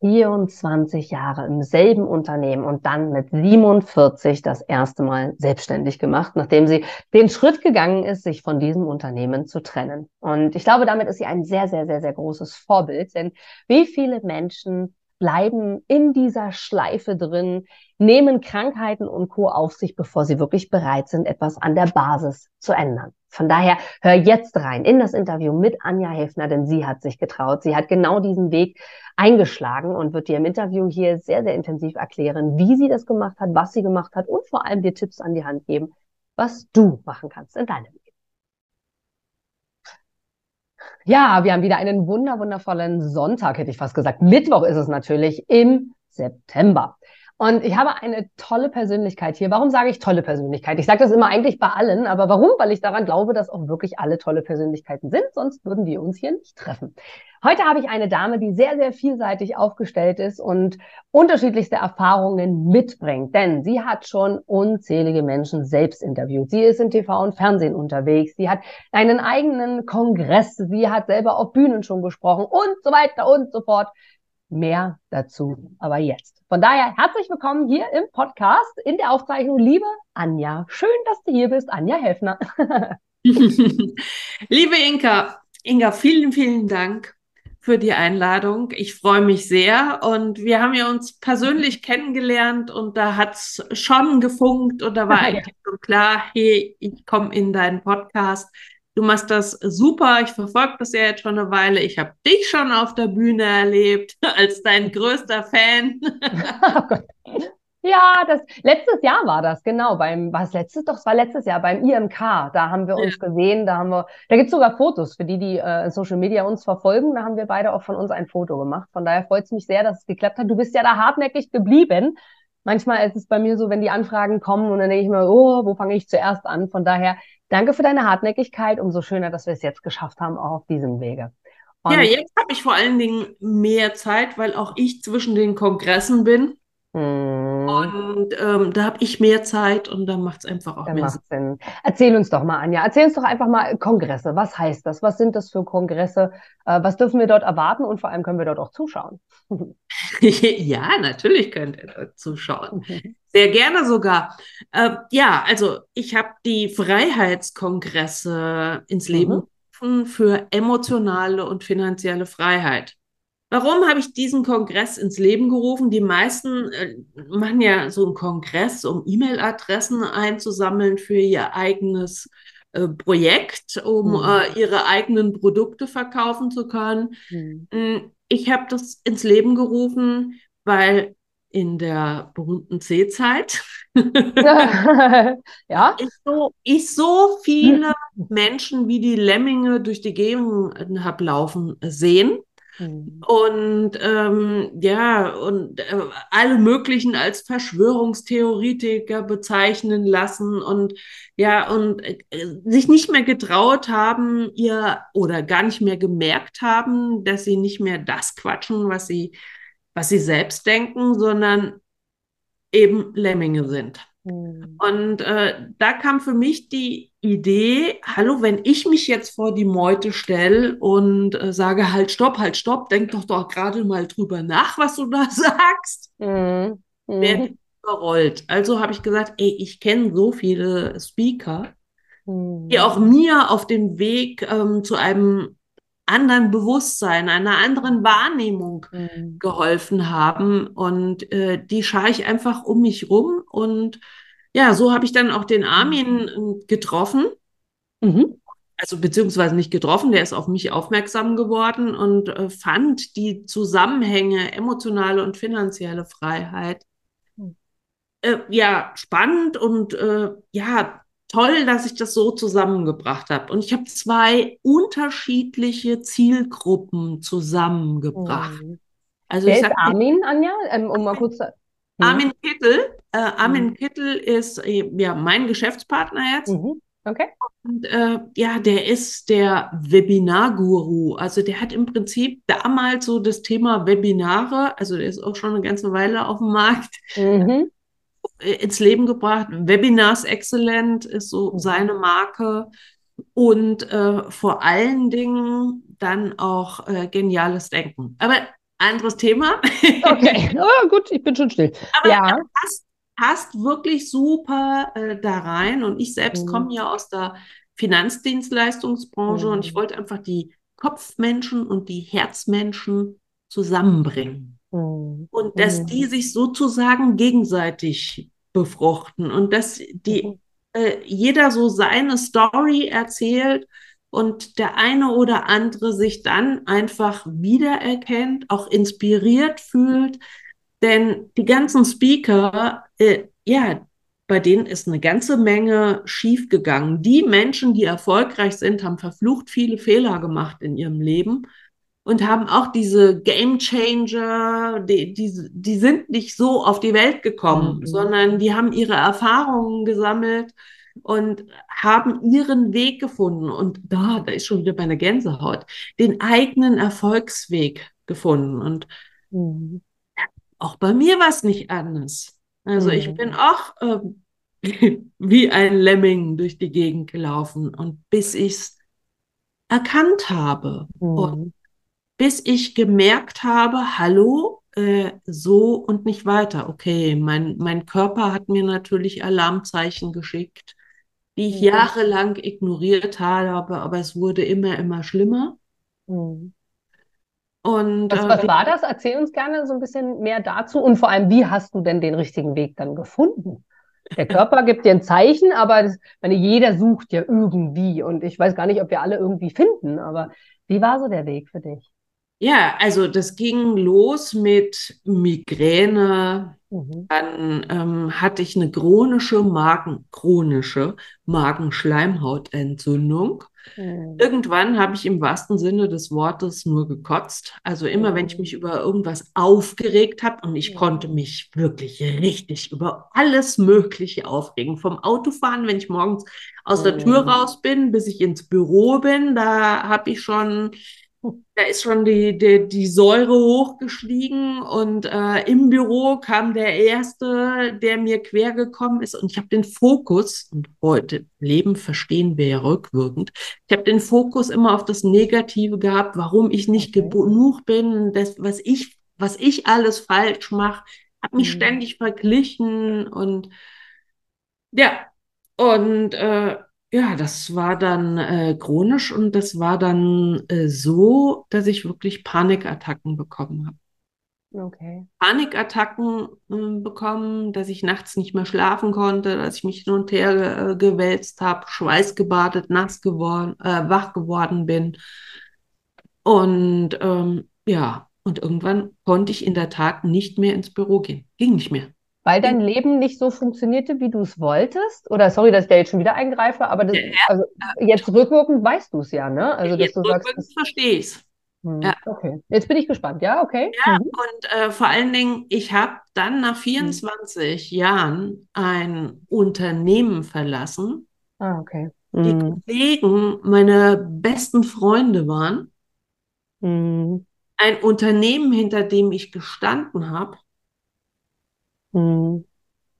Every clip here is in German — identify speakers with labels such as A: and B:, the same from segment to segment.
A: 24 Jahre im selben Unternehmen und dann mit 47 das erste Mal selbstständig gemacht, nachdem sie den Schritt gegangen ist, sich von diesem Unternehmen zu trennen. Und ich glaube, damit ist sie ein sehr, sehr, sehr, sehr großes Vorbild, denn wie viele Menschen bleiben in dieser Schleife drin, nehmen Krankheiten und Co. auf sich, bevor sie wirklich bereit sind, etwas an der Basis zu ändern. Von daher hör jetzt rein in das Interview mit Anja Hefner, denn sie hat sich getraut. Sie hat genau diesen Weg eingeschlagen und wird dir im Interview hier sehr, sehr intensiv erklären, wie sie das gemacht hat, was sie gemacht hat und vor allem dir Tipps an die Hand geben, was du machen kannst in deinem. Ja, wir haben wieder einen wunder, wundervollen Sonntag, hätte ich fast gesagt. Mittwoch ist es natürlich im September. Und ich habe eine tolle Persönlichkeit hier. Warum sage ich tolle Persönlichkeit? Ich sage das immer eigentlich bei allen, aber warum? Weil ich daran glaube, dass auch wirklich alle tolle Persönlichkeiten sind, sonst würden wir uns hier nicht treffen. Heute habe ich eine Dame, die sehr, sehr vielseitig aufgestellt ist und unterschiedlichste Erfahrungen mitbringt, denn sie hat schon unzählige Menschen selbst interviewt. Sie ist in TV und Fernsehen unterwegs. Sie hat einen eigenen Kongress. Sie hat selber auf Bühnen schon gesprochen und so weiter und so fort. Mehr dazu aber jetzt. Von daher herzlich willkommen hier im Podcast in der Aufzeichnung. Liebe Anja, schön, dass du hier bist. Anja Helfner.
B: Liebe Inka, Inga, vielen, vielen Dank für die Einladung. Ich freue mich sehr und wir haben ja uns persönlich kennengelernt und da hat es schon gefunkt und da war eigentlich so klar, hey, ich komme in deinen Podcast. Du machst das super. Ich verfolge das ja jetzt schon eine Weile. Ich habe dich schon auf der Bühne erlebt als dein größter Fan.
A: ja, das letztes Jahr war das, genau. Beim, was letztes? Doch, es war letztes Jahr beim IMK. Da haben wir uns ja. gesehen, da haben wir, da gibt es sogar Fotos für die, die äh, Social Media uns verfolgen. Da haben wir beide auch von uns ein Foto gemacht. Von daher freut es mich sehr, dass es geklappt hat. Du bist ja da hartnäckig geblieben. Manchmal ist es bei mir so, wenn die Anfragen kommen und dann denke ich mir, oh, wo fange ich zuerst an? Von daher Danke für deine Hartnäckigkeit. Umso schöner, dass wir es jetzt geschafft haben, auch auf diesem Wege.
B: Und ja, jetzt habe ich vor allen Dingen mehr Zeit, weil auch ich zwischen den Kongressen bin. Hm. Und ähm, da habe ich mehr Zeit und da macht es einfach auch dann mehr Sinn.
A: Sinn. Erzähl uns doch mal, Anja, erzähl uns doch einfach mal Kongresse. Was heißt das? Was sind das für Kongresse? Äh, was dürfen wir dort erwarten und vor allem können wir dort auch zuschauen?
B: ja, natürlich könnt ihr dort zuschauen. Sehr gerne sogar. Äh, ja, also ich habe die Freiheitskongresse ins Leben mhm. für emotionale und finanzielle Freiheit. Warum habe ich diesen Kongress ins Leben gerufen? Die meisten äh, machen ja so einen Kongress, um E-Mail-Adressen einzusammeln für ihr eigenes äh, Projekt, um mhm. äh, ihre eigenen Produkte verkaufen zu können. Mhm. Mm, ich habe das ins Leben gerufen, weil in der berühmten C-Zeit ja. ich, so, ich so viele Menschen wie die Lemminge durch die Gegend habe laufen sehen Mhm. Und ähm, ja, und äh, alle möglichen als Verschwörungstheoretiker bezeichnen lassen und ja, und äh, sich nicht mehr getraut haben, ihr oder gar nicht mehr gemerkt haben, dass sie nicht mehr das quatschen, was sie, was sie selbst denken, sondern eben Lemminge sind. Mhm. Und äh, da kam für mich die Idee, hallo, wenn ich mich jetzt vor die Meute stelle und äh, sage, halt, stopp, halt, stopp, denk doch doch gerade mal drüber nach, was du da sagst, mhm. mhm. werde überrollt. Also habe ich gesagt, ey, ich kenne so viele Speaker, mhm. die auch mir auf dem Weg ähm, zu einem anderen Bewusstsein, einer anderen Wahrnehmung mhm. geholfen haben. Und äh, die schaue ich einfach um mich rum. Und ja, so habe ich dann auch den Armin äh, getroffen. Mhm. Also beziehungsweise nicht getroffen, der ist auf mich aufmerksam geworden und äh, fand die Zusammenhänge emotionale und finanzielle Freiheit hm. äh, ja spannend und äh, ja toll, dass ich das so zusammengebracht habe. Und ich habe zwei unterschiedliche Zielgruppen zusammengebracht.
A: Mhm. Also Wer ist Armin, Anja? Ähm, um mal kurz zu...
B: Mhm. Armin Kittel. Äh, Armin mhm. Kittel ist äh, ja mein Geschäftspartner jetzt. Mhm.
A: Okay.
B: Und äh, ja, der ist der Webinar-Guru. Also der hat im Prinzip damals so das Thema Webinare, also der ist auch schon eine ganze Weile auf dem Markt, mhm. Äh, ins Leben gebracht. Webinars Excellent ist so mhm. seine Marke. Und äh, vor allen Dingen dann auch äh, geniales Denken. Aber anderes Thema.
A: Okay, oh, gut, ich bin schon still.
B: Aber ja. passt, passt wirklich super äh, da rein. Und ich selbst mhm. komme ja aus der Finanzdienstleistungsbranche mhm. und ich wollte einfach die Kopfmenschen und die Herzmenschen zusammenbringen. Mhm. Und dass die mhm. sich sozusagen gegenseitig befruchten und dass die mhm. äh, jeder so seine Story erzählt und der eine oder andere sich dann einfach wiedererkennt, auch inspiriert fühlt. Denn die ganzen Speaker, äh, ja, bei denen ist eine ganze Menge schiefgegangen. Die Menschen, die erfolgreich sind, haben verflucht viele Fehler gemacht in ihrem Leben und haben auch diese Game Changer, die, die, die sind nicht so auf die Welt gekommen, mhm. sondern die haben ihre Erfahrungen gesammelt und haben ihren Weg gefunden. Und da, da ist schon wieder meine Gänsehaut, den eigenen Erfolgsweg gefunden. Und mhm. Auch bei mir war es nicht anders. Also mhm. ich bin auch äh, wie ein Lemming durch die Gegend gelaufen und bis ich es erkannt habe mhm. und bis ich gemerkt habe, hallo, äh, so und nicht weiter. Okay, mein, mein Körper hat mir natürlich Alarmzeichen geschickt, die ich mhm. jahrelang ignoriert habe, aber es wurde immer, immer schlimmer. Mhm.
A: Und, was, was äh, war das? Erzähl uns gerne so ein bisschen mehr dazu und vor allem, wie hast du denn den richtigen Weg dann gefunden? Der Körper gibt dir ein Zeichen, aber das, meine, jeder sucht ja irgendwie und ich weiß gar nicht, ob wir alle irgendwie finden, aber wie war so der Weg für dich?
B: Ja, also das ging los mit Migräne. Mhm. Dann ähm, hatte ich eine chronische Magen, chronische Magenschleimhautentzündung. Mhm. Irgendwann habe ich im wahrsten Sinne des Wortes nur gekotzt. Also immer, mhm. wenn ich mhm. mich über irgendwas aufgeregt habe und ich konnte mich wirklich richtig über alles Mögliche aufregen. Vom Autofahren, wenn ich morgens aus der Tür mhm. raus bin, bis ich ins Büro bin, da habe ich schon da ist schon die, die, die Säure hochgestiegen und äh, im Büro kam der Erste, der mir quer gekommen ist und ich habe den Fokus, und heute Leben verstehen wir ja rückwirkend, ich habe den Fokus immer auf das Negative gehabt, warum ich nicht okay. genug bin, das, was ich, was ich alles falsch mache, habe mich mhm. ständig verglichen und ja, und äh, ja, das war dann äh, chronisch und das war dann äh, so, dass ich wirklich Panikattacken bekommen habe.
A: Okay.
B: Panikattacken äh, bekommen, dass ich nachts nicht mehr schlafen konnte, dass ich mich hin und her äh, gewälzt habe, schweißgebadet, nass geworden, äh, wach geworden bin. Und ähm, ja, und irgendwann konnte ich in der Tat nicht mehr ins Büro gehen. Ging nicht mehr.
A: Weil dein Leben nicht so funktionierte, wie du es wolltest? Oder sorry, dass ich da jetzt schon wieder eingreife, aber das, ja, also jetzt rückwirkend weißt du es ja, ne? Also
B: dass jetzt du sagst, das, verstehe ich es.
A: Hm, ja. Okay, jetzt bin ich gespannt. Ja, okay.
B: Ja, mhm. und äh, vor allen Dingen, ich habe dann nach 24 mhm. Jahren ein Unternehmen verlassen.
A: Ah, okay.
B: Mhm. Die Kollegen meine besten Freunde waren.
A: Mhm.
B: Ein Unternehmen, hinter dem ich gestanden habe
A: mhm.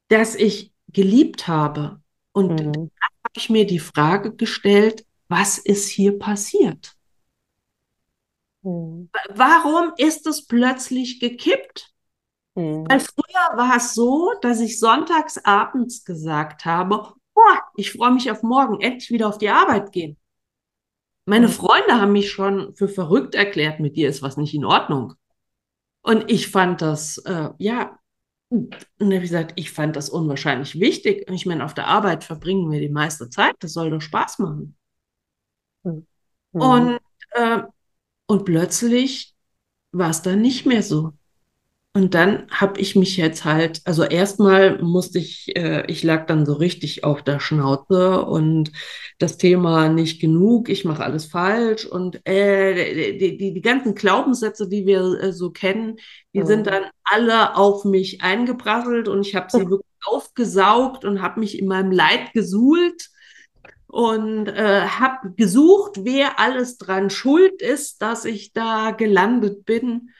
B: das ich geliebt habe. Und mhm. habe ich mir die Frage gestellt, was ist hier passiert?
A: Mhm.
B: Warum ist es plötzlich gekippt?
A: Mhm.
B: Weil früher war es so, dass ich sonntags abends gesagt habe, boah, ich freue mich auf morgen, endlich wieder auf die Arbeit gehen. Meine mhm. Freunde haben mich schon für verrückt erklärt, mit dir ist was nicht in Ordnung. Und ich fand das, äh, ja, und dann habe ich gesagt, ich fand das unwahrscheinlich wichtig. Ich meine, auf der Arbeit verbringen wir die meiste Zeit. Das soll doch Spaß machen.
A: Mhm.
B: Und, äh, und plötzlich war es dann nicht mehr so. Und dann habe ich mich jetzt halt, also erstmal musste ich, äh, ich lag dann so richtig auf der Schnauze und das Thema nicht genug, ich mache alles falsch und äh, die, die, die ganzen Glaubenssätze, die wir äh, so kennen, die mhm. sind dann alle auf mich eingeprasselt und ich habe sie wirklich aufgesaugt und habe mich in meinem Leid gesuhlt und äh, habe gesucht, wer alles dran schuld ist, dass ich da gelandet bin.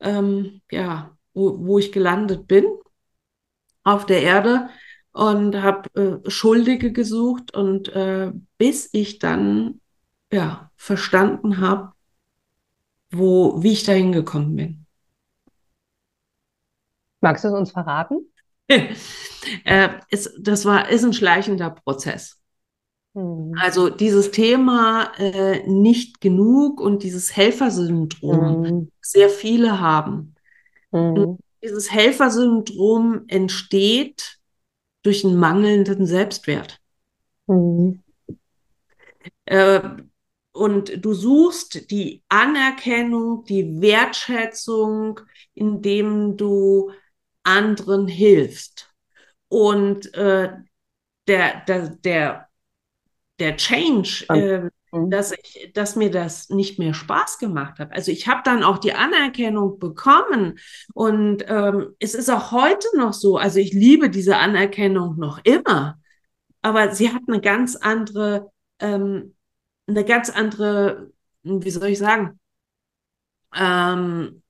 B: Ähm, ja, wo, wo ich gelandet bin auf der Erde und habe äh, Schuldige gesucht und äh, bis ich dann ja verstanden habe, wo wie ich da hingekommen bin.
A: Magst du es uns verraten?
B: äh, ist, das war, ist ein schleichender Prozess. Mhm. Also dieses Thema äh, nicht genug und dieses Helfersyndrom, mhm. Sehr viele haben. Mhm. Dieses Helfersyndrom entsteht durch einen mangelnden Selbstwert. Mhm. Äh, und du suchst die Anerkennung, die Wertschätzung, indem du anderen hilfst. Und äh, der, der, der, der Change, äh, mhm. dass, ich, dass mir das nicht mehr Spaß gemacht hat. Also ich habe dann auch die Anerkennung bekommen und ähm, es ist auch heute noch so, also ich liebe diese Anerkennung noch immer, aber sie hat eine ganz andere, ähm, eine ganz andere, wie soll ich sagen, ähm,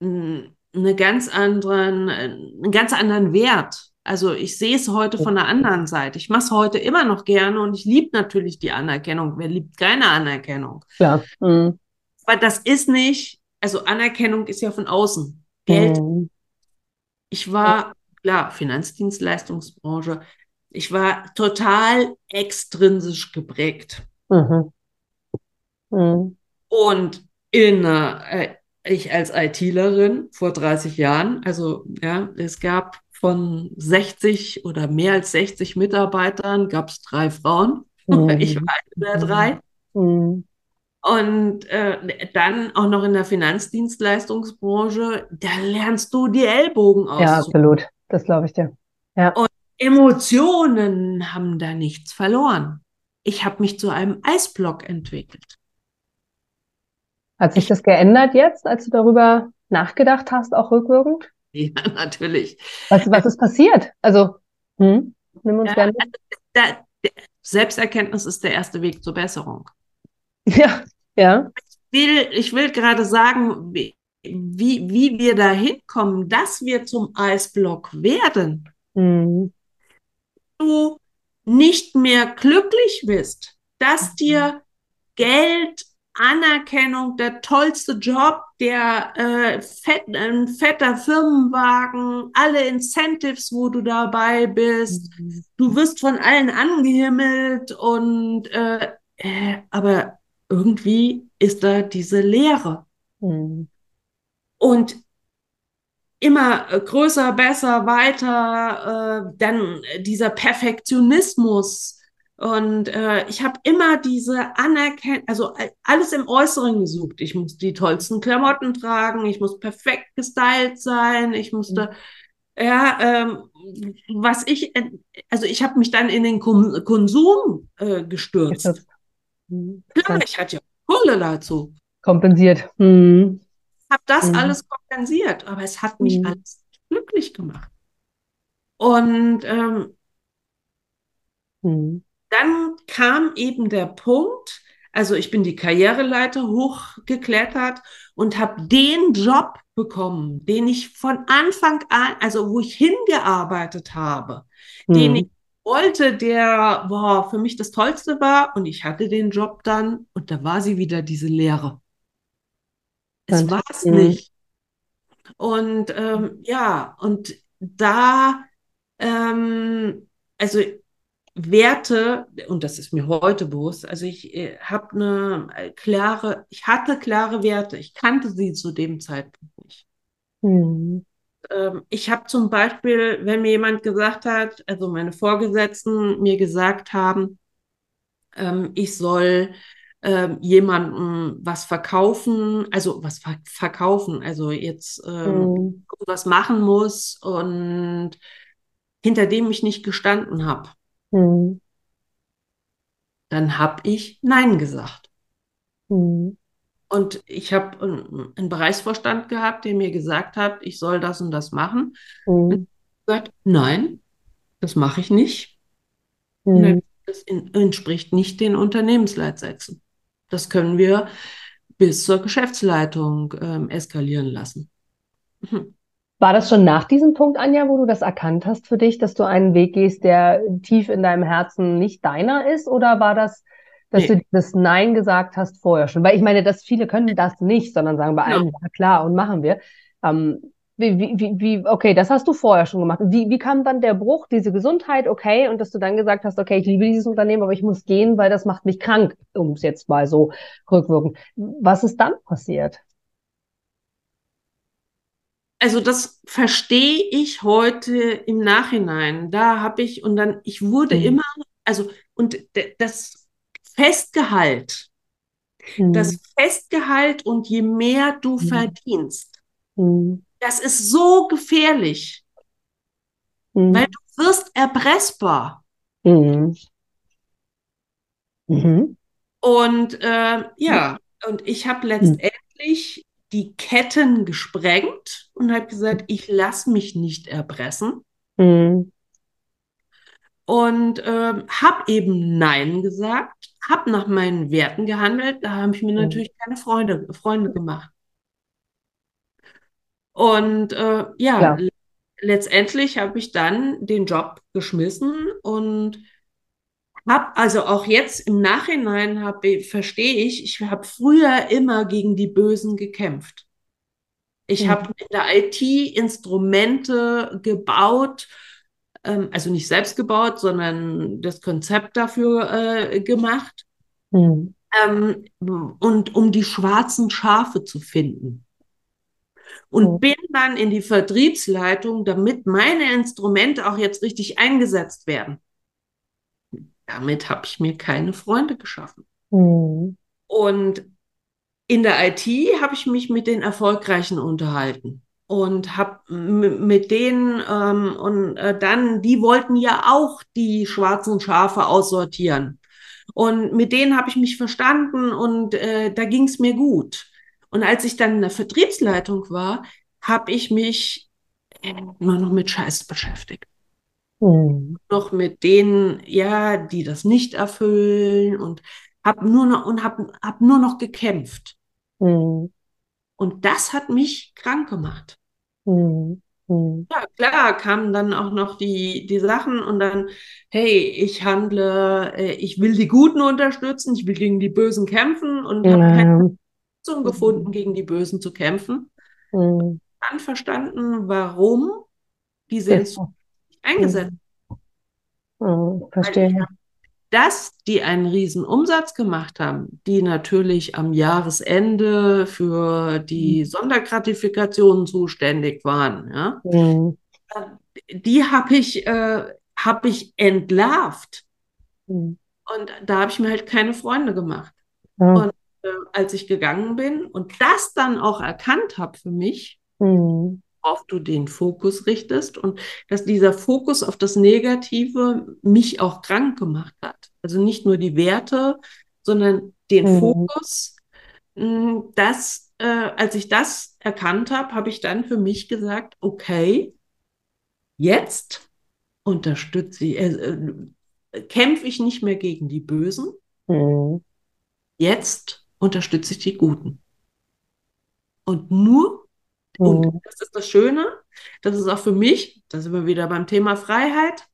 B: eine ganz anderen, einen ganz anderen Wert. Also ich sehe es heute von der anderen Seite. Ich mache es heute immer noch gerne und ich liebe natürlich die Anerkennung. Wer liebt keine Anerkennung?
A: Ja. Mhm.
B: Aber das ist nicht, also Anerkennung ist ja von außen. Geld. Mhm. Ich war, klar, Finanzdienstleistungsbranche. Ich war total extrinsisch geprägt. Mhm. Mhm. Und in, äh, ich als ITlerin vor 30 Jahren, also ja, es gab von 60 oder mehr als 60 Mitarbeitern, gab es drei Frauen. Mhm. Ich war eine der drei. Mhm. Und äh, dann auch noch in der Finanzdienstleistungsbranche, da lernst du die Ellbogen aus.
A: Ja, absolut. Das glaube ich dir. Ja.
B: Und Emotionen haben da nichts verloren. Ich habe mich zu einem Eisblock entwickelt.
A: Hat sich das geändert jetzt, als du darüber nachgedacht hast, auch rückwirkend?
B: Ja, natürlich.
A: Was, was ist passiert? Also, hm, nimm uns ja, gerne. Also,
B: da, Selbsterkenntnis ist der erste Weg zur Besserung.
A: Ja, ja.
B: Ich will, ich will gerade sagen, wie, wie, wir da hinkommen, dass wir zum Eisblock werden. Mhm. Du nicht mehr glücklich bist, dass mhm. dir Geld Anerkennung, der tollste Job, der äh, fett, ein fetter Firmenwagen, alle Incentives, wo du dabei bist. Mhm. Du wirst von allen angehimmelt und äh, äh, aber irgendwie ist da diese Leere. Mhm. Und immer größer, besser, weiter, äh, dann dieser Perfektionismus, und äh, ich habe immer diese Anerkennung, also alles im Äußeren gesucht. Ich muss die tollsten Klamotten tragen, ich muss perfekt gestylt sein, ich musste, mhm. ja, ähm, was ich, also ich habe mich dann in den Kon Konsum äh, gestürzt. Mhm. Klar, ich hatte ja Kohle dazu.
A: Kompensiert. Mhm.
B: Habe das mhm. alles kompensiert, aber es hat mich mhm. alles glücklich gemacht. Und ähm, mhm dann kam eben der Punkt, also ich bin die Karriereleiter hochgeklettert und habe den Job bekommen, den ich von Anfang an, also wo ich hingearbeitet habe, mhm. den ich wollte, der boah, für mich das Tollste war und ich hatte den Job dann und da war sie wieder diese Lehre. Es war es mhm. nicht. Und ähm, ja, und da, ähm, also Werte, und das ist mir heute bewusst, also ich äh, habe eine äh, klare, ich hatte klare Werte, ich kannte sie zu dem Zeitpunkt nicht. Mhm. Ähm, ich habe zum Beispiel, wenn mir jemand gesagt hat, also meine Vorgesetzten mir gesagt haben, ähm, ich soll ähm, jemandem was verkaufen, also was ver verkaufen, also jetzt mhm. was machen muss und hinter dem ich nicht gestanden habe Mhm. Dann habe ich Nein gesagt. Mhm. Und ich habe einen Bereichsvorstand gehabt, der mir gesagt hat, ich soll das und das machen. Mhm. Und ich gesagt, nein, das mache ich nicht. Mhm. Das entspricht nicht den Unternehmensleitsätzen. Das können wir bis zur Geschäftsleitung ähm, eskalieren lassen.
A: Mhm. War das schon nach diesem Punkt, Anja, wo du das erkannt hast für dich, dass du einen Weg gehst, der tief in deinem Herzen nicht deiner ist? Oder war das, dass nee. du das Nein gesagt hast vorher schon? Weil ich meine, dass viele können das nicht, sondern sagen bei einem, ja, klar, und machen wir. Ähm, Wie, wie, wie, okay, das hast du vorher schon gemacht. Wie, wie kam dann der Bruch, diese Gesundheit, okay, und dass du dann gesagt hast, okay, ich liebe dieses Unternehmen, aber ich muss gehen, weil das macht mich krank, um es jetzt mal so rückwirkend. Was ist dann passiert?
B: Also das verstehe ich heute im Nachhinein. Da habe ich, und dann, ich wurde mhm. immer, also, und das Festgehalt, mhm. das Festgehalt und je mehr du mhm. verdienst, mhm. das ist so gefährlich, mhm. weil du wirst erpressbar. Mhm. Und äh, ja, und ich habe letztendlich die Ketten gesprengt und habe gesagt, ich lasse mich nicht erpressen. Mhm. Und äh, habe eben Nein gesagt, habe nach meinen Werten gehandelt. Da habe ich mir mhm. natürlich keine Freunde, Freunde gemacht. Und äh, ja, ja, letztendlich habe ich dann den Job geschmissen und habe also auch jetzt im Nachhinein habe verstehe ich, ich habe früher immer gegen die Bösen gekämpft. Ich mhm. habe in der IT Instrumente gebaut, ähm, also nicht selbst gebaut, sondern das Konzept dafür äh, gemacht. Mhm. Ähm, und um die schwarzen Schafe zu finden. Und mhm. bin dann in die Vertriebsleitung, damit meine Instrumente auch jetzt richtig eingesetzt werden damit habe ich mir keine Freunde geschaffen. Mhm. Und in der IT habe ich mich mit den Erfolgreichen unterhalten und habe mit denen ähm, und äh, dann, die wollten ja auch die schwarzen Schafe aussortieren. Und mit denen habe ich mich verstanden und äh, da ging es mir gut. Und als ich dann in der Vertriebsleitung war, habe ich mich immer noch mit Scheiß beschäftigt. Mhm. Noch mit denen, ja, die das nicht erfüllen und habe nur noch und habe hab nur noch gekämpft. Mhm. Und das hat mich krank gemacht. Mhm. Ja, klar, kamen dann auch noch die, die Sachen und dann, hey, ich handle, äh, ich will die Guten unterstützen, ich will gegen die Bösen kämpfen und ja. habe keine Lösung gefunden, gegen die Bösen zu kämpfen. Mhm. Dann verstanden, warum diese Instrumente eingesetzt.
A: Mhm. verstehe.
B: Dass die einen riesen Umsatz gemacht haben, die natürlich am Jahresende für die mhm. Sondergratifikationen zuständig waren, ja, mhm. die habe ich, äh, hab ich entlarvt. Mhm. Und da habe ich mir halt keine Freunde gemacht. Ja. Und äh, als ich gegangen bin und das dann auch erkannt habe für mich, mhm worauf du den Fokus richtest und dass dieser Fokus auf das Negative mich auch krank gemacht hat. Also nicht nur die Werte, sondern den mhm. Fokus. Hm, das, äh, als ich das erkannt habe, habe ich dann für mich gesagt, okay, jetzt unterstütze ich, äh, äh, kämpfe ich nicht mehr gegen die Bösen. Mhm. Jetzt unterstütze ich die Guten. Und nur und mhm. das ist das Schöne, das ist auch für mich, da sind wir wieder beim Thema Freiheit.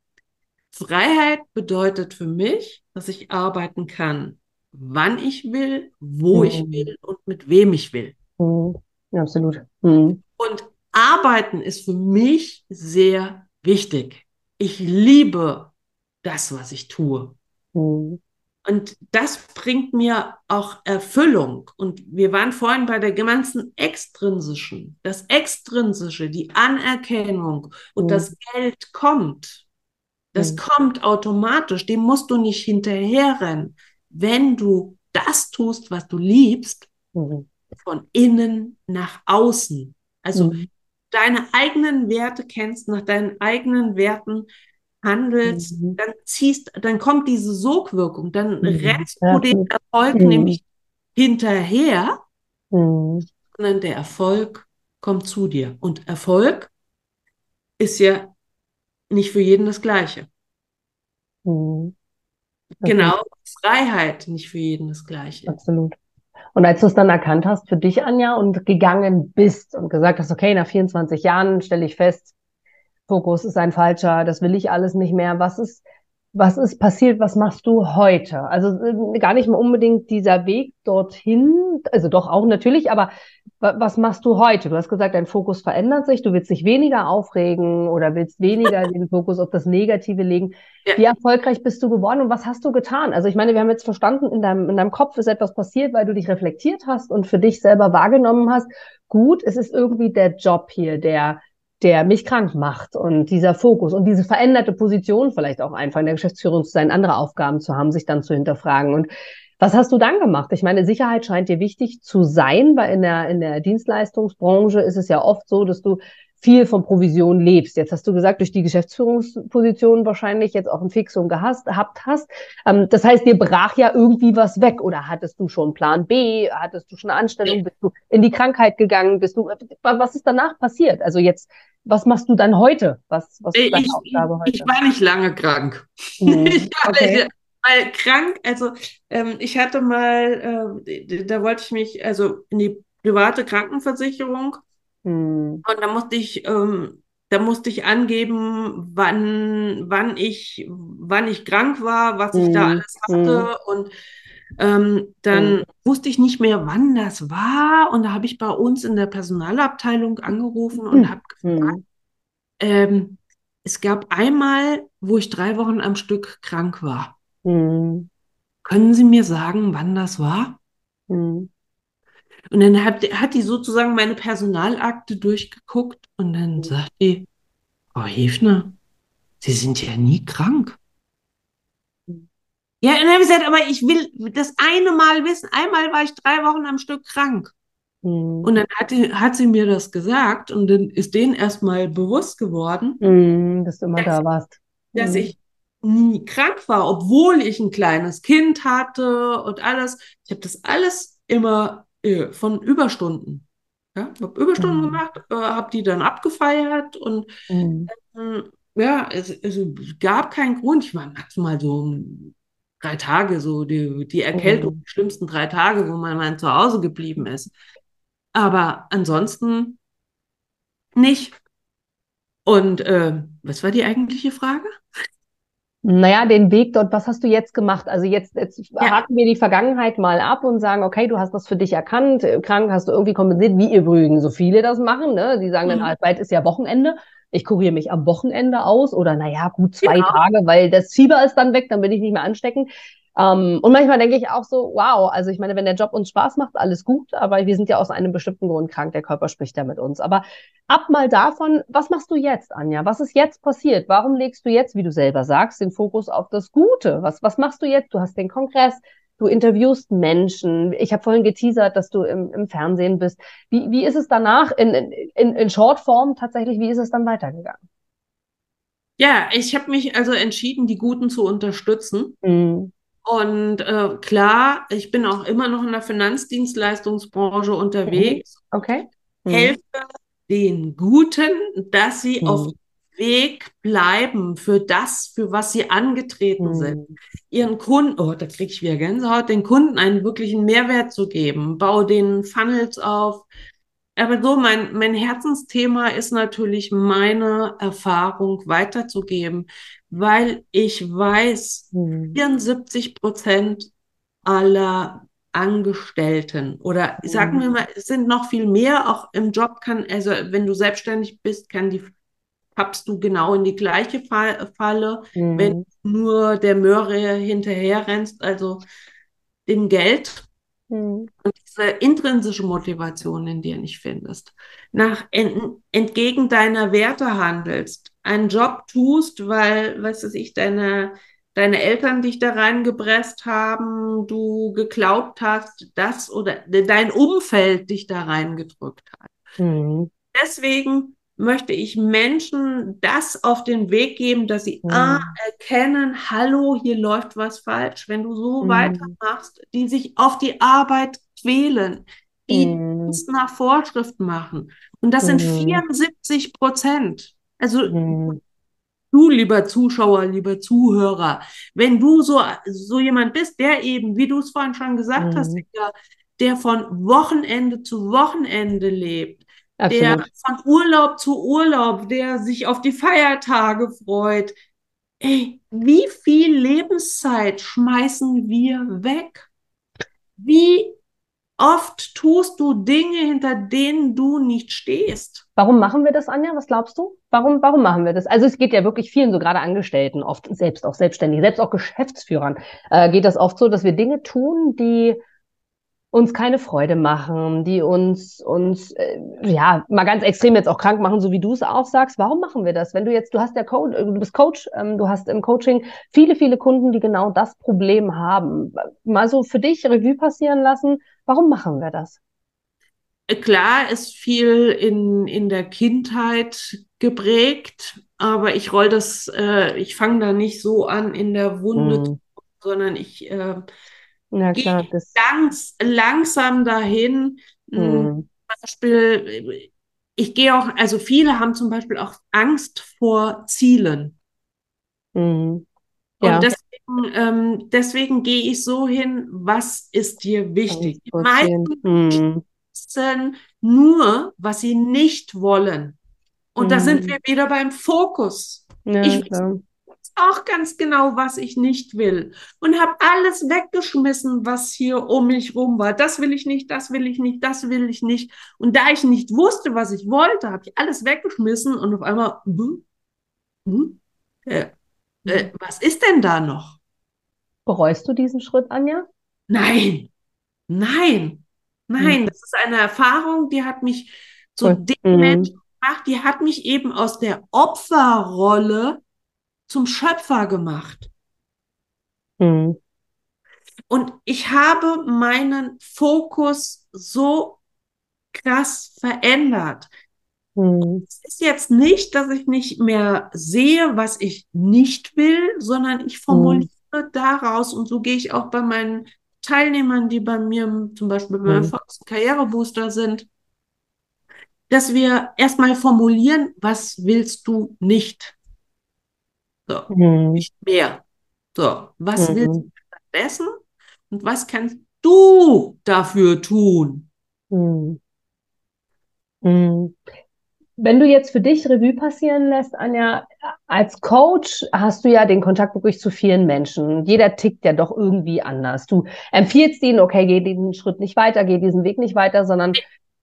B: Freiheit bedeutet für mich, dass ich arbeiten kann, wann ich will, wo mhm. ich will und mit wem ich will.
A: Mhm. Absolut. Mhm.
B: Und arbeiten ist für mich sehr wichtig. Ich liebe das, was ich tue. Mhm. Und das bringt mir auch Erfüllung. Und wir waren vorhin bei der ganzen extrinsischen, das Extrinsische, die Anerkennung und mhm. das Geld kommt. Das mhm. kommt automatisch, dem musst du nicht hinterherrennen. Wenn du das tust, was du liebst, mhm. von innen nach außen. Also mhm. deine eigenen Werte kennst, nach deinen eigenen Werten handelst, mhm. dann ziehst, dann kommt diese Sogwirkung, dann mhm. rennst du den Erfolg mhm. nämlich hinterher, mhm. sondern der Erfolg kommt zu dir. Und Erfolg ist ja nicht für jeden das Gleiche. Mhm. Okay. Genau, Freiheit nicht für jeden das Gleiche.
A: Absolut. Und als du es dann erkannt hast für dich, Anja, und gegangen bist und gesagt hast, okay, nach 24 Jahren stelle ich fest, Fokus ist ein falscher, das will ich alles nicht mehr. Was ist, was ist passiert, was machst du heute? Also äh, gar nicht mal unbedingt dieser Weg dorthin, also doch auch natürlich, aber was machst du heute? Du hast gesagt, dein Fokus verändert sich, du willst dich weniger aufregen oder willst weniger den Fokus auf das Negative legen. Ja. Wie erfolgreich bist du geworden und was hast du getan? Also ich meine, wir haben jetzt verstanden, in deinem, in deinem Kopf ist etwas passiert, weil du dich reflektiert hast und für dich selber wahrgenommen hast. Gut, es ist irgendwie der Job hier, der der mich krank macht und dieser Fokus und diese veränderte Position vielleicht auch einfach in der Geschäftsführung zu sein, andere Aufgaben zu haben, sich dann zu hinterfragen. Und was hast du dann gemacht? Ich meine, Sicherheit scheint dir wichtig zu sein, weil in der, in der Dienstleistungsbranche ist es ja oft so, dass du viel von Provision lebst. Jetzt hast du gesagt, durch die Geschäftsführungsposition wahrscheinlich jetzt auch ein Fixum gehasst, gehabt hast. Ähm, das heißt, dir brach ja irgendwie was weg. Oder hattest du schon Plan B? Hattest du schon eine Anstellung? Bist du in die Krankheit gegangen? Bist du, was ist danach passiert? Also jetzt, was machst du dann heute? Was, was ist
B: deine ich, Aufgabe heute? Ich war nicht lange krank. Hm, okay. Weil krank, also ähm, ich hatte mal, äh, da wollte ich mich, also in die private Krankenversicherung hm. Und da musste ich, ähm, da musste ich angeben, wann, wann ich, wann ich krank war, was ich da hm. alles hatte. Hm. Und ähm, dann hm. wusste ich nicht mehr, wann das war. Und da habe ich bei uns in der Personalabteilung angerufen und habe gefragt, ähm, es gab einmal, wo ich drei Wochen am Stück krank war. Können Sie mir sagen, wann das war? Und dann hat, hat die sozusagen meine Personalakte durchgeguckt und dann mhm. sagt die, Frau Hefner, Sie sind ja nie krank. Mhm. Ja, und dann habe ich gesagt, aber ich will das eine Mal wissen. Einmal war ich drei Wochen am Stück krank. Mhm. Und dann hat, die, hat sie mir das gesagt und dann ist denen erstmal bewusst geworden,
A: mhm, dass du immer dass, da warst.
B: Dass ich nie krank war, obwohl ich ein kleines Kind hatte und alles. Ich habe das alles immer äh, von Überstunden. Ja, ich habe Überstunden mhm. gemacht, äh, habe die dann abgefeiert und mhm. äh, ja, es, es, gab keinen Grund. Ich war maximal so drei Tage, so die, die Erkältung, mhm. die schlimmsten drei Tage, wo man mal zu Hause geblieben ist. Aber ansonsten nicht. Und äh, was war die eigentliche Frage?
A: Naja, den Weg dort, was hast du jetzt gemacht? Also jetzt, jetzt ja. haken wir die Vergangenheit mal ab und sagen, okay, du hast das für dich erkannt, äh, krank hast du irgendwie kompensiert, wie übrigens so viele das machen, ne? Die sagen dann, mhm. bald ist ja Wochenende, ich kuriere mich am Wochenende aus oder naja, gut zwei genau. Tage, weil das Fieber ist dann weg, dann bin ich nicht mehr ansteckend. Ähm, und manchmal denke ich auch so, wow, also ich meine, wenn der Job uns Spaß macht, alles gut, aber wir sind ja aus einem bestimmten Grund krank, der Körper spricht ja mit uns. Aber ab mal davon, was machst du jetzt, Anja? Was ist jetzt passiert? Warum legst du jetzt, wie du selber sagst, den Fokus auf das Gute? Was, was machst du jetzt? Du hast den Kongress, du interviewst Menschen. Ich habe vorhin geteasert, dass du im, im Fernsehen bist. Wie, wie ist es danach in, in, in Shortform tatsächlich, wie ist es dann weitergegangen?
B: Ja, ich habe mich also entschieden, die Guten zu unterstützen. Mhm. Und äh, klar, ich bin auch immer noch in der Finanzdienstleistungsbranche unterwegs.
A: Okay.
B: Mhm. Helfe den Guten, dass sie mhm. auf Weg bleiben für das, für was sie angetreten mhm. sind. Ihren Kunden, oh, da kriege ich wieder Gänsehaut, den Kunden einen wirklichen Mehrwert zu geben. Bau den Funnels auf, aber so, mein, mein Herzensthema ist natürlich meine Erfahrung weiterzugeben, weil ich weiß, hm. 74 Prozent aller Angestellten oder sagen wir hm. mal, es sind noch viel mehr, auch im Job kann, also wenn du selbstständig bist, kann die tappst du genau in die gleiche Falle, mhm. wenn nur der Möhre hinterher rennst, also dem Geld Mhm. Und diese intrinsische Motivation in dir nicht findest, nach ent, entgegen deiner Werte handelst, einen Job tust, weil, was weiß ich, deine, deine Eltern dich da reingepresst haben, du geglaubt hast, das oder dein Umfeld dich da reingedrückt hat. Mhm. Deswegen möchte ich Menschen das auf den Weg geben, dass sie mhm. A, erkennen, hallo, hier läuft was falsch. Wenn du so mhm. weitermachst, die sich auf die Arbeit quälen, die mhm. nach Vorschrift machen. Und das sind 74 mhm. Prozent. Also mhm. du, lieber Zuschauer, lieber Zuhörer, wenn du so, so jemand bist, der eben, wie du es vorhin schon gesagt hast, mhm. der von Wochenende zu Wochenende lebt, Absolut. der von Urlaub zu Urlaub, der sich auf die Feiertage freut, ey, wie viel Lebenszeit schmeißen wir weg? Wie oft tust du Dinge, hinter denen du nicht stehst?
A: Warum machen wir das, Anja? Was glaubst du? Warum, warum machen wir das? Also es geht ja wirklich vielen, so gerade Angestellten, oft selbst auch Selbstständigen, selbst auch Geschäftsführern, äh, geht das oft so, dass wir Dinge tun, die uns keine Freude machen, die uns, uns, äh, ja, mal ganz extrem jetzt auch krank machen, so wie du es auch sagst. Warum machen wir das? Wenn du jetzt, du hast ja Coach, du bist Coach, ähm, du hast im Coaching viele, viele Kunden, die genau das Problem haben. Mal so für dich Revue passieren lassen. Warum machen wir das?
B: Klar ist viel in, in der Kindheit geprägt, aber ich roll das, äh, ich fange da nicht so an in der Wunde, mm. sondern ich äh, ja, klar, gehe ganz langsam dahin. Mm. Zum Beispiel, ich gehe auch, also viele haben zum Beispiel auch Angst vor Zielen. Mm. Ja. Und deswegen, ähm, deswegen gehe ich so hin, was ist dir wichtig? Die meisten hm. wissen nur, was sie nicht wollen. Und hm. da sind wir wieder beim Fokus. Ja, ich weiß auch ganz genau, was ich nicht will. Und habe alles weggeschmissen, was hier um mich rum war. Das will ich nicht, das will ich nicht, das will ich nicht. Und da ich nicht wusste, was ich wollte, habe ich alles weggeschmissen und auf einmal, hm, hm, äh, äh, mhm. was ist denn da noch?
A: Bereust du diesen Schritt, Anja?
B: Nein, nein, nein. Mhm. Das ist eine Erfahrung, die hat mich zu cool. dem mhm. Menschen gemacht, die hat mich eben aus der Opferrolle zum Schöpfer gemacht. Mhm. Und ich habe meinen Fokus so krass verändert. Hm. Es ist jetzt nicht, dass ich nicht mehr sehe, was ich nicht will, sondern ich formuliere hm. daraus und so gehe ich auch bei meinen Teilnehmern, die bei mir zum Beispiel bei meinem hm. Karrierebooster sind, dass wir erstmal formulieren, was willst du nicht? So, hm. nicht mehr. So, was hm. willst du stattdessen und was kannst du dafür tun? Hm.
A: hm. Wenn du jetzt für dich Revue passieren lässt, Anja, als Coach hast du ja den Kontakt wirklich zu vielen Menschen. Jeder tickt ja doch irgendwie anders. Du empfiehlst ihnen, okay, geh diesen Schritt nicht weiter, geh diesen Weg nicht weiter, sondern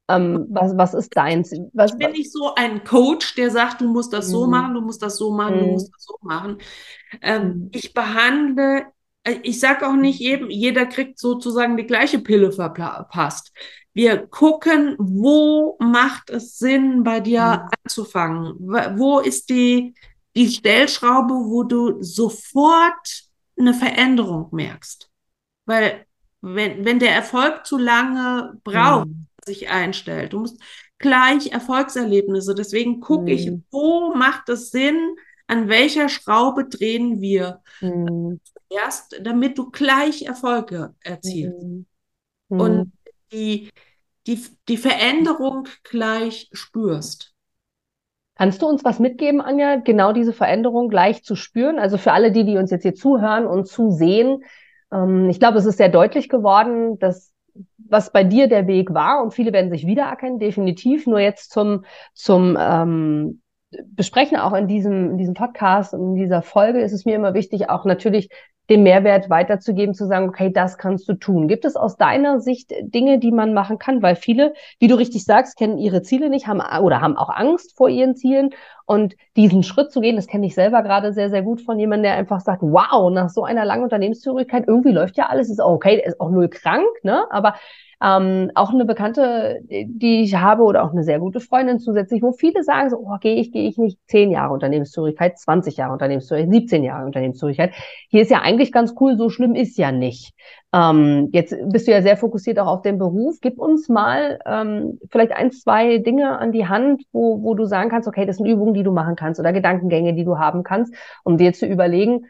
A: ähm, was, was ist deins? Was,
B: ich bin nicht so ein Coach, der sagt, du musst das so mhm. machen, du musst das so machen, du mhm. musst das so machen. Ähm, ich behandle, äh, ich sage auch nicht jedem, jeder kriegt sozusagen die gleiche Pille verpasst. Wir gucken, wo macht es Sinn, bei dir mhm. anzufangen? Wo ist die, die Stellschraube, wo du sofort eine Veränderung merkst? Weil wenn, wenn der Erfolg zu lange braucht, mhm. Sich einstellt, du musst gleich Erfolgserlebnisse. Deswegen gucke mhm. ich, wo macht es Sinn, an welcher Schraube drehen wir mhm. erst, damit du gleich Erfolge erzielst. Mhm. Und mhm. die, die, die Veränderung gleich spürst.
A: Kannst du uns was mitgeben, Anja, genau diese Veränderung gleich zu spüren? Also für alle die, die uns jetzt hier zuhören und zusehen, ähm, ich glaube, es ist sehr deutlich geworden, dass was bei dir der Weg war und viele werden sich wiedererkennen, definitiv. Nur jetzt zum, zum ähm, Besprechen auch in diesem, in diesem Podcast und in dieser Folge ist es mir immer wichtig, auch natürlich den Mehrwert weiterzugeben, zu sagen, okay, das kannst du tun. Gibt es aus deiner Sicht Dinge, die man machen kann? Weil viele, wie du richtig sagst, kennen ihre Ziele nicht, haben oder haben auch Angst vor ihren Zielen. Und diesen Schritt zu gehen, das kenne ich selber gerade sehr, sehr gut von jemandem, der einfach sagt, wow, nach so einer langen Unternehmenszugehörigkeit, irgendwie läuft ja alles, ist auch okay, ist auch null krank, ne? Aber ähm, auch eine Bekannte, die ich habe oder auch eine sehr gute Freundin zusätzlich, wo viele sagen so, oh, gehe ich, gehe ich nicht zehn Jahre Unternehmenszugehörigkeit, 20 Jahre Unternehmenszugehörigkeit, 17 Jahre Unternehmenszugehörigkeit. Hier ist ja eigentlich ganz cool, so schlimm ist ja nicht. Ähm, jetzt bist du ja sehr fokussiert auch auf den Beruf. Gib uns mal ähm, vielleicht ein, zwei Dinge an die Hand, wo, wo du sagen kannst, okay, das sind Übungen, die du machen kannst oder Gedankengänge, die du haben kannst, um dir zu überlegen,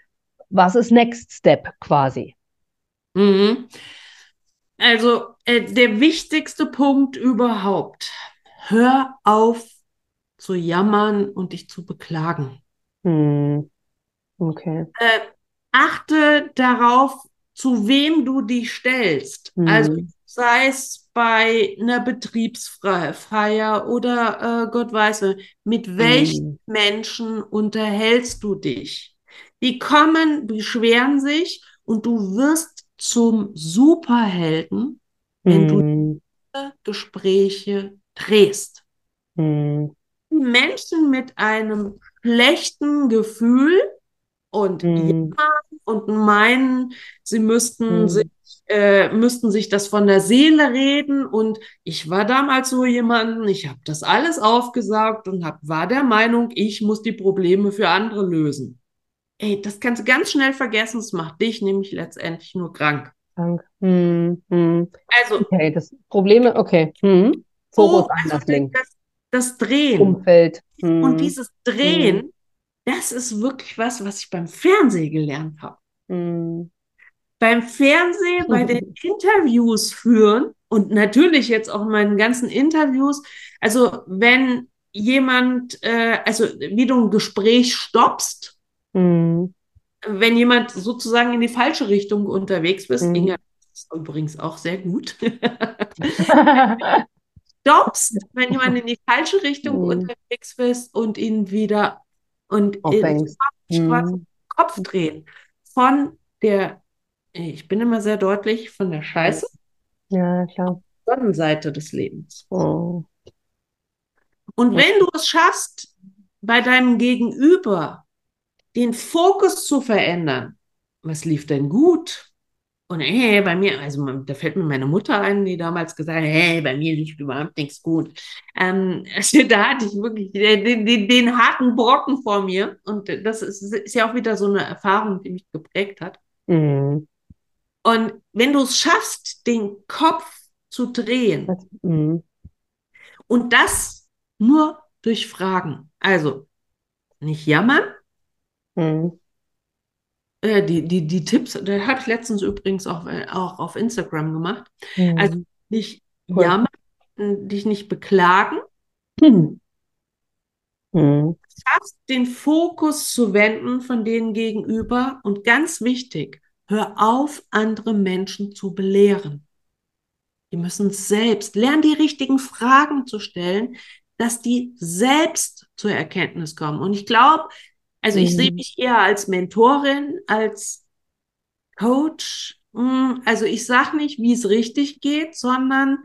A: was ist Next Step quasi.
B: Mhm. Also äh, der wichtigste Punkt überhaupt. Hör auf zu jammern und dich zu beklagen. Hm.
A: Okay.
B: Äh, achte darauf, zu wem du dich stellst. Hm. Also sei es bei einer Betriebsfeier oder äh, Gott weiß, mit welchen hm. Menschen unterhältst du dich? Die kommen, beschweren sich und du wirst zum Superhelden, wenn du
A: Hm.
B: diese Gespräche drehst.
A: Hm.
B: Menschen mit einem schlechten Gefühl und
A: Hm.
B: und meinen, sie müssten
A: Hm.
B: sich, äh, müssten sich das von der Seele reden. Und ich war damals so jemand, ich habe das alles aufgesaugt und hab, war der Meinung, ich muss die Probleme für andere lösen. Ey, das kannst du ganz schnell vergessen, es macht dich nämlich letztendlich nur krank.
A: Krank. Hm. Hm.
B: Also,
A: Okay, das Probleme, okay. Hm. Fokus
B: so, also das, das Drehen.
A: Umfeld.
B: Und
A: Hm.
B: dieses Drehen, das ist wirklich was, was ich beim Fernsehen gelernt habe.
A: Hm.
B: Beim Fernsehen, bei den Interviews führen und natürlich jetzt auch in meinen ganzen Interviews, also wenn jemand, äh, also wie du ein Gespräch stoppst,
A: Hm.
B: wenn jemand sozusagen in die falsche Richtung unterwegs bist,
A: Mhm.
B: Inga ist übrigens auch sehr gut, stoppst, wenn jemand in die falsche Richtung
A: Mhm.
B: unterwegs bist und ihn wieder und in
A: Aufhängst.
B: schwarzen
A: Hm.
B: Kopf drehen. Von der, ich bin immer sehr deutlich, von der Scheiße
A: Ja, klar.
B: Sonnenseite des Lebens.
A: Oh.
B: Und
A: Ja.
B: wenn du es schaffst, bei deinem Gegenüber den Fokus zu verändern, was lief denn gut? Und hey, bei mir, also da fällt mir meine Mutter ein, die damals gesagt hat, hey, bei mir lief überhaupt nichts gut. Ähm, also da hatte ich wirklich den, den, den harten Brocken vor mir. Und das ist, ist ja auch wieder so eine Erfahrung, die mich geprägt hat.
A: Hm.
B: Und wenn du es schaffst, den Kopf zu drehen,
A: Das- hm.
B: Und das nur durch Fragen. Also nicht jammern.
A: Hm.
B: Äh, die, die, die Tipps, da habe ich letztens übrigens auch, äh, auch auf Instagram gemacht.
A: Hm.
B: Also nicht
A: Cool.
B: jammern, dich nicht beklagen.
A: Hm. Hm.
B: Schaffst den Fokus zu wenden von denen gegenüber. Und ganz wichtig, hör auf, andere Menschen zu belehren. Die müssen selbst lernen, die richtigen Fragen zu stellen, dass die selbst zur Erkenntnis kommen. Und ich glaube, also ich
A: Mhm.
B: sehe mich eher als Mentorin, als Coach. Mm, Also ich sage nicht, wie es richtig geht, sondern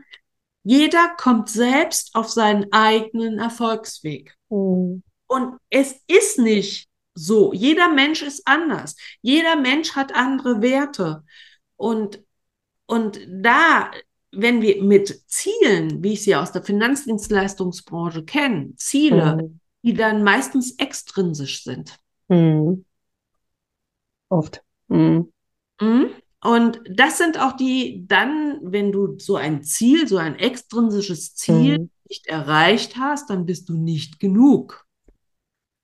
B: jeder kommt selbst auf seinen eigenen Erfolgsweg.
A: Hm.
B: Und es ist nicht so. Jeder Mensch ist anders. Jeder Mensch hat andere Werte. Und, und da, wenn wir mit Zielen, wie ich sie aus der Finanzdienstleistungsbranche kenne, Ziele,
A: Hm.
B: Die dann meistens extrinsisch sind.
A: Hm. Oft. Hm.
B: Mhm. Und das sind auch die, dann, wenn du so ein Ziel, so ein extrinsisches Ziel
A: Hm.
B: nicht erreicht hast, dann bist du nicht genug.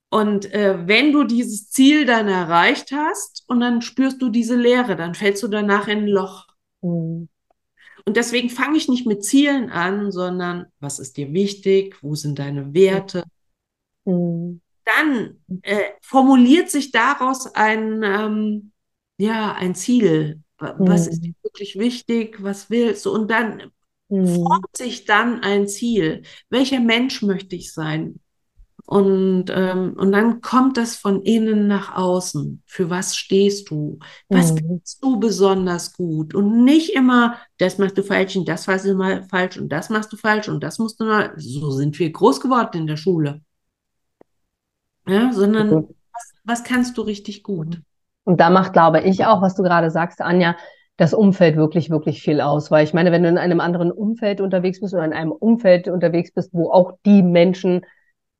B: Und äh, wenn du dieses Ziel dann erreicht hast und dann spürst du diese Leere, dann fällst du danach in ein Loch.
A: Hm.
B: Und deswegen fange ich nicht mit Zielen an, sondern was ist dir wichtig? Wo sind deine Werte?
A: Hm.
B: Dann äh, formuliert sich daraus ein, ähm, ja, ein Ziel. Wa- Was ist dir
A: Hm.
B: wirklich wichtig? Was willst du? Und dann
A: Hm.
B: formt sich dann ein Ziel. Welcher Mensch möchte ich sein? Und, ähm, und dann kommt das von innen nach außen. Für was stehst du? Was
A: Hm.
B: kannst du besonders gut? Und nicht immer, das machst du falsch und das machst du mal falsch und das machst du falsch und das musst du mal. So sind wir groß geworden in der Schule. Ja, sondern
A: Gut.
B: was, was kannst du richtig gut?
A: Und da macht, glaube ich, auch, was du gerade sagst, Anja, das Umfeld wirklich, wirklich viel aus. Weil ich meine, wenn du in einem anderen Umfeld unterwegs bist oder in einem Umfeld unterwegs bist, wo auch die Menschen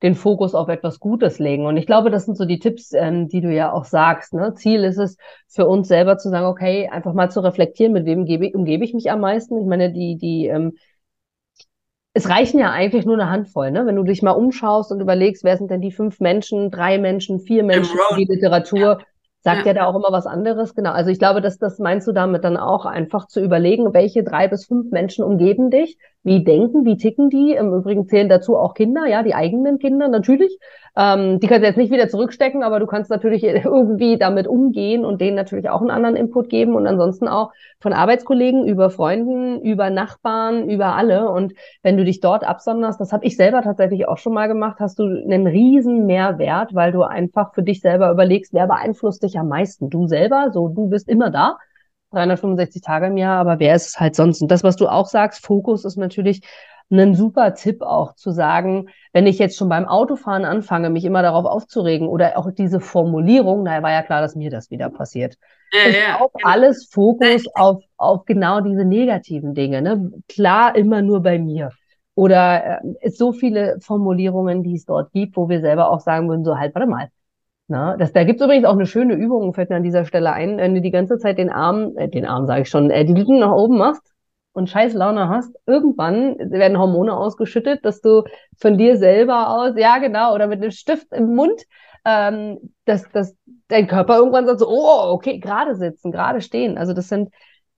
A: den Fokus auf etwas Gutes legen. Und ich glaube, das sind so die Tipps, ähm, die du ja auch sagst. Ne? Ziel ist es für uns selber zu sagen, okay, einfach mal zu reflektieren, mit wem gebe, umgebe ich mich am meisten. Ich meine, die, die, ähm, es reichen ja eigentlich nur eine Handvoll, ne? Wenn du dich mal umschaust und überlegst, wer sind denn die fünf Menschen, drei Menschen, vier Menschen, die Literatur sagt
B: Ja.
A: ja da auch immer was anderes. Genau. Also ich glaube, dass das meinst du damit dann auch einfach zu überlegen, welche drei bis fünf Menschen umgeben dich, wie denken, wie ticken die. Im Übrigen zählen dazu auch Kinder, ja, die eigenen Kinder natürlich. Ähm, die kannst du jetzt nicht wieder zurückstecken, aber du kannst natürlich irgendwie damit umgehen und denen natürlich auch einen anderen Input geben und ansonsten auch von Arbeitskollegen über Freunden, über Nachbarn, über alle. Und wenn du dich dort absonderst, das habe ich selber tatsächlich auch schon mal gemacht, hast du einen riesen Mehrwert, weil du einfach für dich selber überlegst, wer beeinflusst dich am meisten? Du selber, so du bist immer da 365 Tage im Jahr, aber wer ist es halt sonst? Und das, was du auch sagst, Fokus ist natürlich ein super Tipp auch zu sagen, wenn ich jetzt schon beim Autofahren anfange, mich immer darauf aufzuregen oder auch diese Formulierung, naja, war ja klar, dass mir das wieder passiert. Ja, ist ja, auch genau. alles Fokus auf, auf genau diese negativen Dinge. Ne? Klar, immer nur bei mir. Oder äh, so viele Formulierungen, die es dort gibt, wo wir selber auch sagen würden, so halt, warte mal, na, das, da gibt's übrigens auch eine schöne Übung, fällt mir an dieser Stelle ein, wenn du die ganze Zeit den Arm, äh, den Arm sage ich schon, äh, die Lippen nach oben machst und scheiß Laune hast, irgendwann werden Hormone ausgeschüttet, dass du von dir selber aus, ja genau, oder mit einem Stift im Mund, ähm, dass, dass dein Körper irgendwann sagt so, oh, okay, gerade sitzen, gerade stehen. Also das sind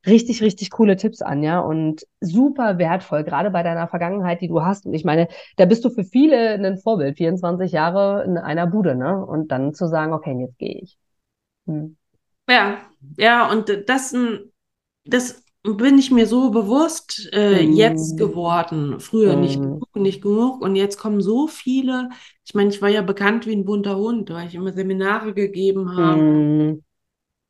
A: richtig, richtig coole Tipps, Anja, und super wertvoll, gerade bei deiner Vergangenheit, die du hast. Und ich meine, da bist du für viele ein Vorbild, 24 Jahre in einer Bude, ne? Und dann zu sagen, okay, jetzt gehe ich.
B: Hm. Ja, ja, und das, das bin ich mir so bewusst äh, mm. jetzt geworden. Früher mm. nicht genug, nicht genug. Und jetzt kommen so viele. Ich meine, ich war ja bekannt wie ein bunter Hund, weil ich immer Seminare gegeben habe. Mm.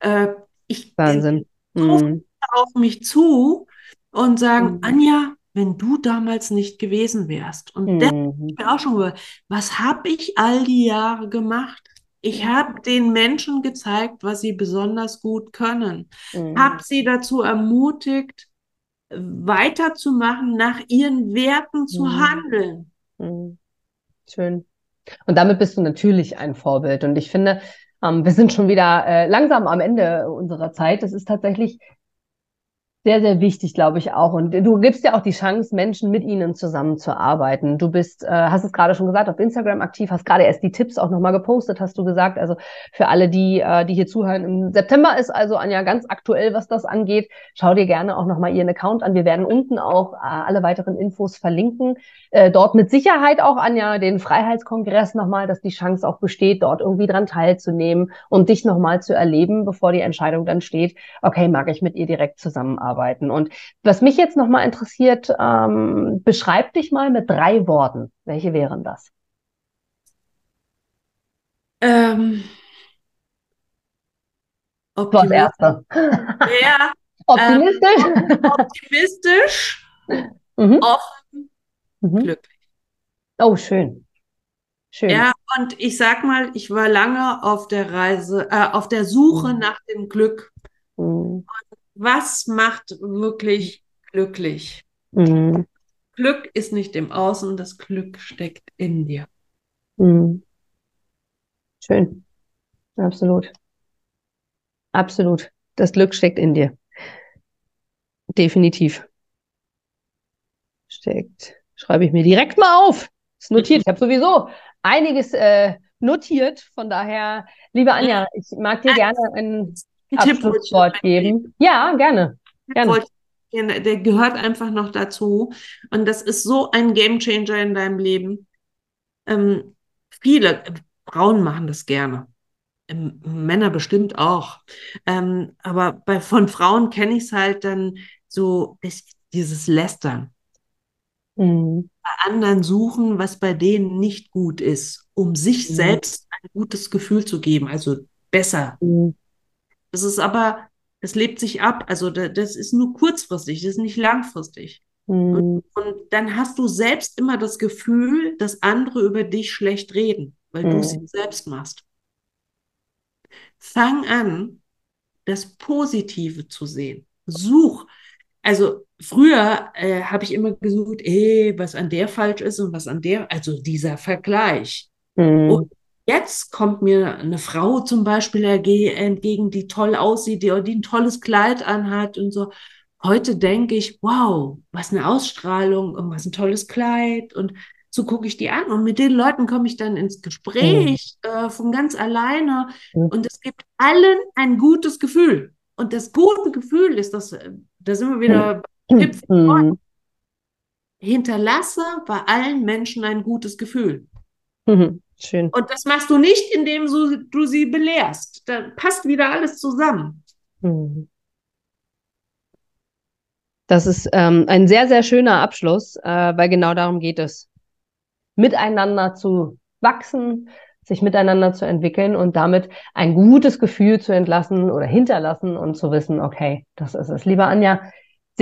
B: Äh, ich,
A: Wahnsinn.
B: Mm auf mich zu und sagen, mhm. Anja, wenn du damals nicht gewesen wärst. Und mhm. das ich mir auch schon gehört, was habe ich all die Jahre gemacht? Ich habe den Menschen gezeigt, was sie besonders gut können. Mhm. Habe sie dazu ermutigt, weiterzumachen, nach ihren Werten zu mhm. handeln.
A: Mhm. Schön. Und damit bist du natürlich ein Vorbild. Und ich finde, ähm, wir sind schon wieder äh, langsam am Ende unserer Zeit. Es ist tatsächlich sehr, sehr wichtig, glaube ich auch. Und du gibst ja auch die Chance, Menschen mit ihnen zusammenzuarbeiten. Du bist, äh, hast es gerade schon gesagt, auf Instagram aktiv, hast gerade erst die Tipps auch nochmal gepostet, hast du gesagt. Also für alle, die, äh, die hier zuhören, im September ist also Anja ganz aktuell, was das angeht. Schau dir gerne auch nochmal ihren Account an. Wir werden unten auch äh, alle weiteren Infos verlinken. Äh, dort mit Sicherheit auch, Anja, den Freiheitskongress nochmal, dass die Chance auch besteht, dort irgendwie dran teilzunehmen und dich nochmal zu erleben, bevor die Entscheidung dann steht, okay, mag ich mit ihr direkt zusammenarbeiten arbeiten. Und was mich jetzt nochmal interessiert, ähm, beschreib dich mal mit drei Worten. Welche wären das?
B: Ähm,
A: das erste.
B: Ja.
A: optimistisch.
B: Ähm, optimistisch. mhm. Offen. Mhm. Glücklich.
A: Oh, schön.
B: Schön. Ja, und ich sag mal, ich war lange auf der Reise, äh, auf der Suche mhm. nach dem Glück. Mhm was macht wirklich glücklich? Mhm. Glück ist nicht im Außen, das Glück steckt in dir. Mhm.
A: Schön. Absolut. Absolut. Das Glück steckt in dir. Definitiv. Steckt. Schreibe ich mir direkt mal auf. Ist notiert. Ich habe sowieso einiges äh, notiert. Von daher, liebe Anja, ich mag dir gerne ein Abschlusswort geben. Ja, gerne. gerne.
B: Der gehört einfach noch dazu. Und das ist so ein Gamechanger in deinem Leben. Ähm, viele Frauen machen das gerne. Ähm, Männer bestimmt auch. Ähm, aber bei, von Frauen kenne ich es halt dann so, dieses Lästern. Mhm. Bei anderen suchen, was bei denen nicht gut ist, um sich mhm. selbst ein gutes Gefühl zu geben, also besser. Mhm. Das ist aber, das lebt sich ab. Also das ist nur kurzfristig, das ist nicht langfristig. Mhm. Und, und, dann hast du selbst immer das Gefühl, dass andere über dich schlecht reden, weil mhm. du es selbst machst. Fang an, das Positive zu sehen. Such. Also früher äh, habe ich immer gesucht, ey, was an der falsch ist und was an der, also dieser Vergleich. Mhm. Und Jetzt kommt mir eine Frau zum Beispiel entgegen, die toll aussieht, die, die ein tolles Kleid anhat und so. Heute denke ich, wow, was eine Ausstrahlung und was ein tolles Kleid und so gucke ich die an und mit den Leuten komme ich dann ins Gespräch mhm. äh, von ganz alleine mhm. und es gibt allen ein gutes Gefühl. Und das gute Gefühl ist, dass, da sind wir wieder mhm. hinterlasse bei allen Menschen ein gutes Gefühl.
A: Mhm, schön.
B: Und das machst du nicht, indem du, du sie belehrst. Da passt wieder alles zusammen. Mhm.
A: Das ist ähm, ein sehr, sehr schöner Abschluss, äh, weil genau darum geht es. Miteinander zu wachsen, sich miteinander zu entwickeln und damit ein gutes Gefühl zu entlassen oder hinterlassen und zu wissen, okay, das ist es. Liebe Anja,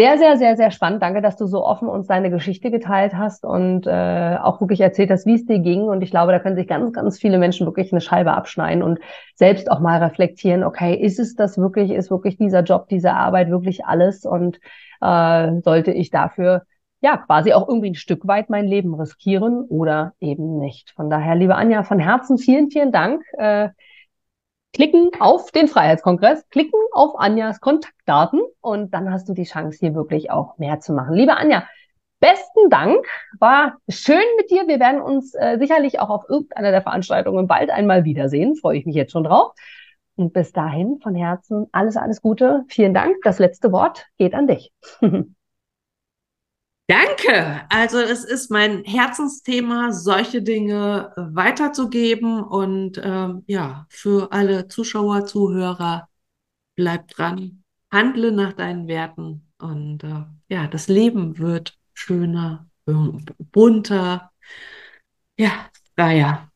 A: sehr, sehr, sehr, sehr spannend. Danke, dass du so offen uns deine Geschichte geteilt hast und äh, auch wirklich erzählt hast, wie es dir ging. Und ich glaube, da können sich ganz, ganz viele Menschen wirklich eine Scheibe abschneiden und selbst auch mal reflektieren, okay, ist es das wirklich, ist wirklich dieser Job, diese Arbeit wirklich alles? Und äh, sollte ich dafür ja quasi auch irgendwie ein Stück weit mein Leben riskieren oder eben nicht. Von daher, liebe Anja, von Herzen vielen, vielen Dank. Äh, klicken auf den Freiheitskongress, klicken auf Anjas Kontaktdaten und dann hast du die Chance, hier wirklich auch mehr zu machen. Liebe Anja, besten Dank. War schön mit dir. Wir werden uns äh, sicherlich auch auf irgendeiner der Veranstaltungen bald einmal wiedersehen. Freue ich mich jetzt schon drauf. Und bis dahin von Herzen alles, alles Gute. Vielen Dank. Das letzte Wort geht an dich.
B: Danke. Also es ist mein Herzensthema, solche Dinge weiterzugeben. Und ähm, ja, für alle Zuschauer, Zuhörer, bleib dran, handle nach deinen Werten. Und äh, ja, das Leben wird schöner, bunter, ja, freier.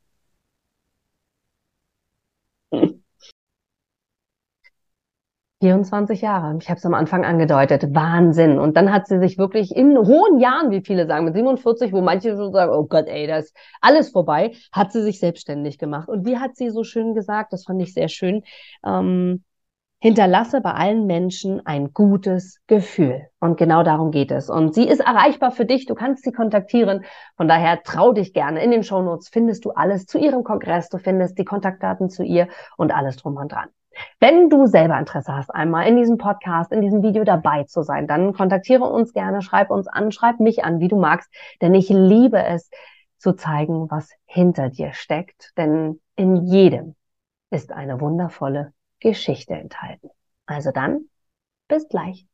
A: 24 Jahre. Ich habe es am Anfang angedeutet. Wahnsinn. Und dann hat sie sich wirklich in hohen Jahren, wie viele sagen, mit 47, wo manche schon sagen, oh Gott, ey, das ist alles vorbei, hat sie sich selbstständig gemacht. Und wie hat sie so schön gesagt, das fand ich sehr schön, ähm, hinterlasse bei allen Menschen ein gutes Gefühl. Und genau darum geht es. Und sie ist erreichbar für dich. Du kannst sie kontaktieren. Von daher trau dich gerne. In den Shownotes findest du alles zu ihrem Kongress. Du findest die Kontaktdaten zu ihr und alles drum und dran. Wenn du selber Interesse hast, einmal in diesem Podcast, in diesem Video dabei zu sein, dann kontaktiere uns gerne, schreib uns an, schreib mich an, wie du magst, denn ich liebe es zu zeigen, was hinter dir steckt, denn in jedem ist eine wundervolle Geschichte enthalten. Also dann, bis gleich.